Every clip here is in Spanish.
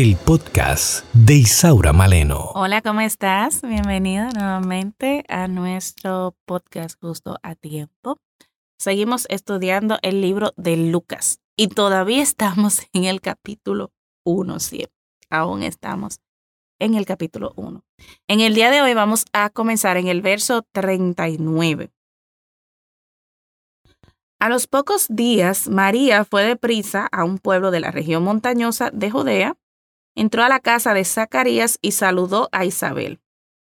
el podcast de Isaura Maleno. Hola, ¿cómo estás? Bienvenido nuevamente a nuestro podcast Justo a Tiempo. Seguimos estudiando el libro de Lucas y todavía estamos en el capítulo 1, sí, aún estamos en el capítulo 1. En el día de hoy vamos a comenzar en el verso 39. A los pocos días, María fue deprisa a un pueblo de la región montañosa de Judea entró a la casa de Zacarías y saludó a Isabel.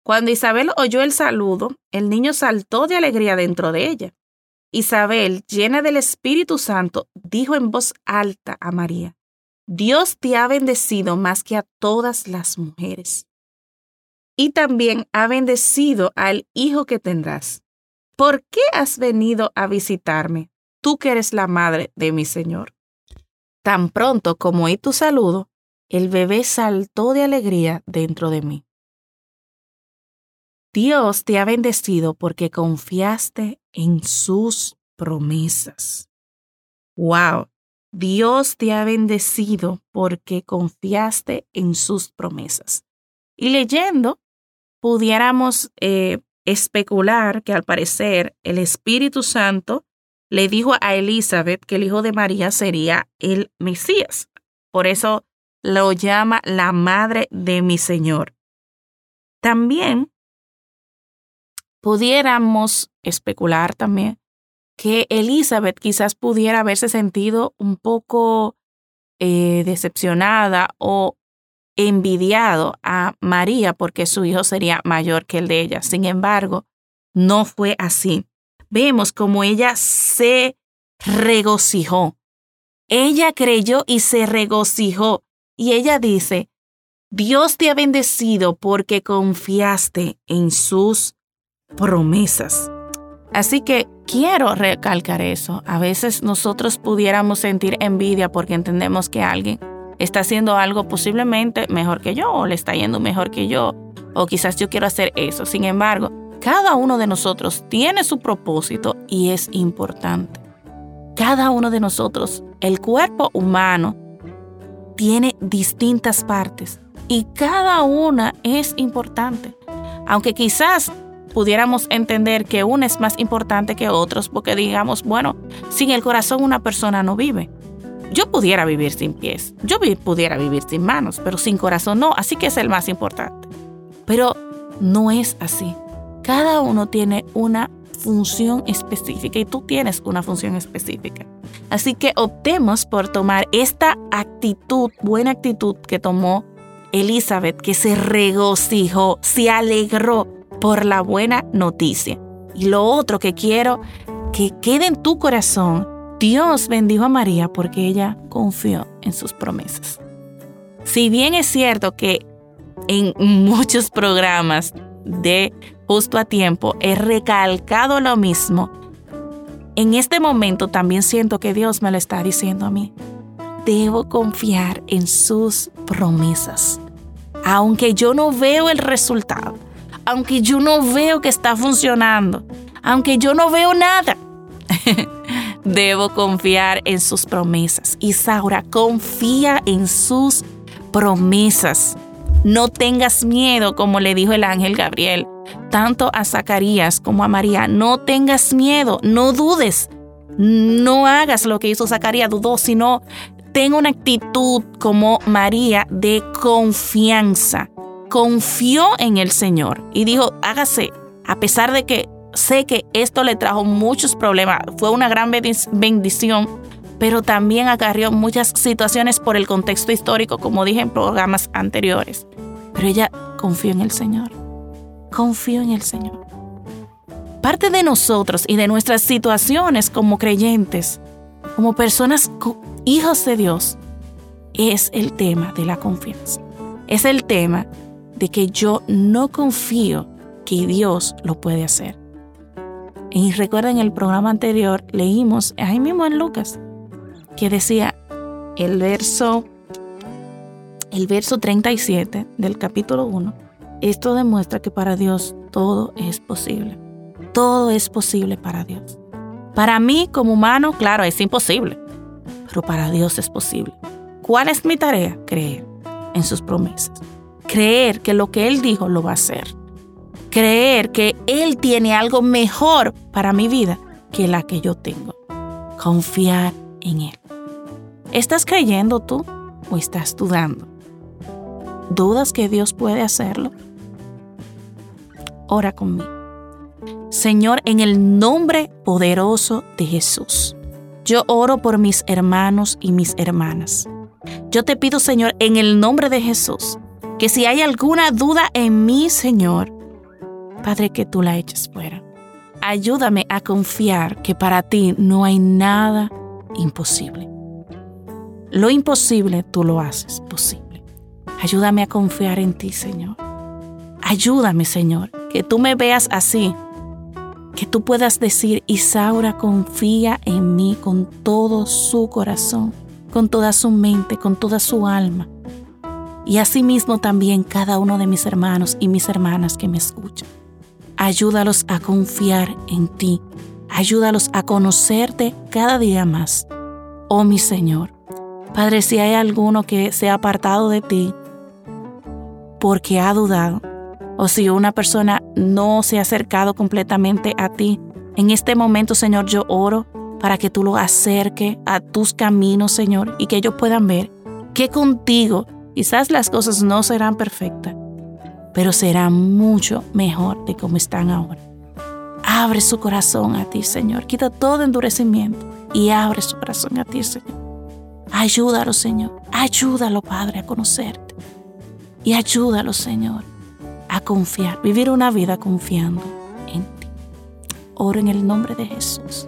Cuando Isabel oyó el saludo, el niño saltó de alegría dentro de ella. Isabel, llena del Espíritu Santo, dijo en voz alta a María, Dios te ha bendecido más que a todas las mujeres. Y también ha bendecido al hijo que tendrás. ¿Por qué has venido a visitarme, tú que eres la madre de mi Señor? Tan pronto como oí tu saludo, el bebé saltó de alegría dentro de mí. Dios te ha bendecido porque confiaste en sus promesas. ¡Wow! Dios te ha bendecido porque confiaste en sus promesas. Y leyendo, pudiéramos eh, especular que al parecer el Espíritu Santo le dijo a Elizabeth que el hijo de María sería el Mesías. Por eso lo llama la madre de mi Señor. También pudiéramos especular también que Elizabeth quizás pudiera haberse sentido un poco eh, decepcionada o envidiado a María porque su hijo sería mayor que el de ella. Sin embargo, no fue así. Vemos como ella se regocijó. Ella creyó y se regocijó. Y ella dice, Dios te ha bendecido porque confiaste en sus promesas. Así que quiero recalcar eso. A veces nosotros pudiéramos sentir envidia porque entendemos que alguien está haciendo algo posiblemente mejor que yo o le está yendo mejor que yo o quizás yo quiero hacer eso. Sin embargo, cada uno de nosotros tiene su propósito y es importante. Cada uno de nosotros, el cuerpo humano, tiene distintas partes y cada una es importante. Aunque quizás pudiéramos entender que una es más importante que otros porque digamos, bueno, sin el corazón una persona no vive. Yo pudiera vivir sin pies, yo pudiera vivir sin manos, pero sin corazón no, así que es el más importante. Pero no es así. Cada uno tiene una función específica y tú tienes una función específica. Así que optemos por tomar esta actitud, buena actitud que tomó Elizabeth, que se regocijó, se alegró por la buena noticia. Y lo otro que quiero que quede en tu corazón, Dios bendijo a María porque ella confió en sus promesas. Si bien es cierto que en muchos programas de justo a tiempo he recalcado lo mismo, en este momento también siento que Dios me lo está diciendo a mí. Debo confiar en sus promesas. Aunque yo no veo el resultado, aunque yo no veo que está funcionando, aunque yo no veo nada, debo confiar en sus promesas. Isaura, confía en sus promesas. No tengas miedo, como le dijo el ángel Gabriel tanto a Zacarías como a María, no tengas miedo, no dudes, no hagas lo que hizo Zacarías, dudó, sino ten una actitud como María de confianza. Confió en el Señor y dijo, hágase, a pesar de que sé que esto le trajo muchos problemas, fue una gran bendición, pero también acarrió muchas situaciones por el contexto histórico, como dije en programas anteriores. Pero ella confió en el Señor confío en el Señor. Parte de nosotros y de nuestras situaciones como creyentes, como personas hijos de Dios, es el tema de la confianza. Es el tema de que yo no confío que Dios lo puede hacer. Y recuerden, el programa anterior leímos, ahí mismo en Lucas, que decía el verso, el verso 37 del capítulo 1. Esto demuestra que para Dios todo es posible. Todo es posible para Dios. Para mí como humano, claro, es imposible, pero para Dios es posible. ¿Cuál es mi tarea? Creer en sus promesas. Creer que lo que Él dijo lo va a hacer. Creer que Él tiene algo mejor para mi vida que la que yo tengo. Confiar en Él. ¿Estás creyendo tú o estás dudando? ¿Dudas que Dios puede hacerlo? Ora conmigo. Señor, en el nombre poderoso de Jesús, yo oro por mis hermanos y mis hermanas. Yo te pido, Señor, en el nombre de Jesús, que si hay alguna duda en mí, Señor, Padre, que tú la eches fuera. Ayúdame a confiar que para ti no hay nada imposible. Lo imposible tú lo haces posible. Ayúdame a confiar en ti, Señor. Ayúdame, Señor, que tú me veas así, que tú puedas decir, Isaura confía en mí con todo su corazón con toda su mente, con toda su alma. Y asimismo también cada uno de mis hermanos y mis hermanas que me escuchan. Ayúdalos a confiar en ti. Ayúdalos a conocerte cada día más. Oh mi Señor. Padre, si hay alguno que se ha apartado de ti porque ha dudado, o si una persona no se ha acercado completamente a ti, en este momento, Señor, yo oro para que tú lo acerques a tus caminos, Señor, y que ellos puedan ver que contigo quizás las cosas no serán perfectas, pero serán mucho mejor de como están ahora. Abre su corazón a ti, Señor. Quita todo endurecimiento y abre su corazón a ti, Señor. Ayúdalo, Señor. Ayúdalo, Padre, a conocerte. Y ayúdalo, Señor, a confiar, vivir una vida confiando en ti. Oro en el nombre de Jesús.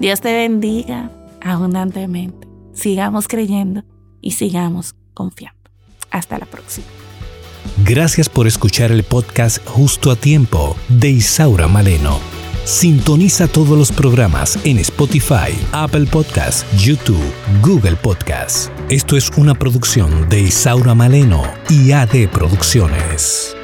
Dios te bendiga abundantemente. Sigamos creyendo y sigamos confiando. Hasta la próxima. Gracias por escuchar el podcast Justo a Tiempo de Isaura Maleno. Sintoniza todos los programas en Spotify, Apple Podcasts, YouTube, Google Podcasts. Esto es una producción de Isaura Maleno y AD Producciones.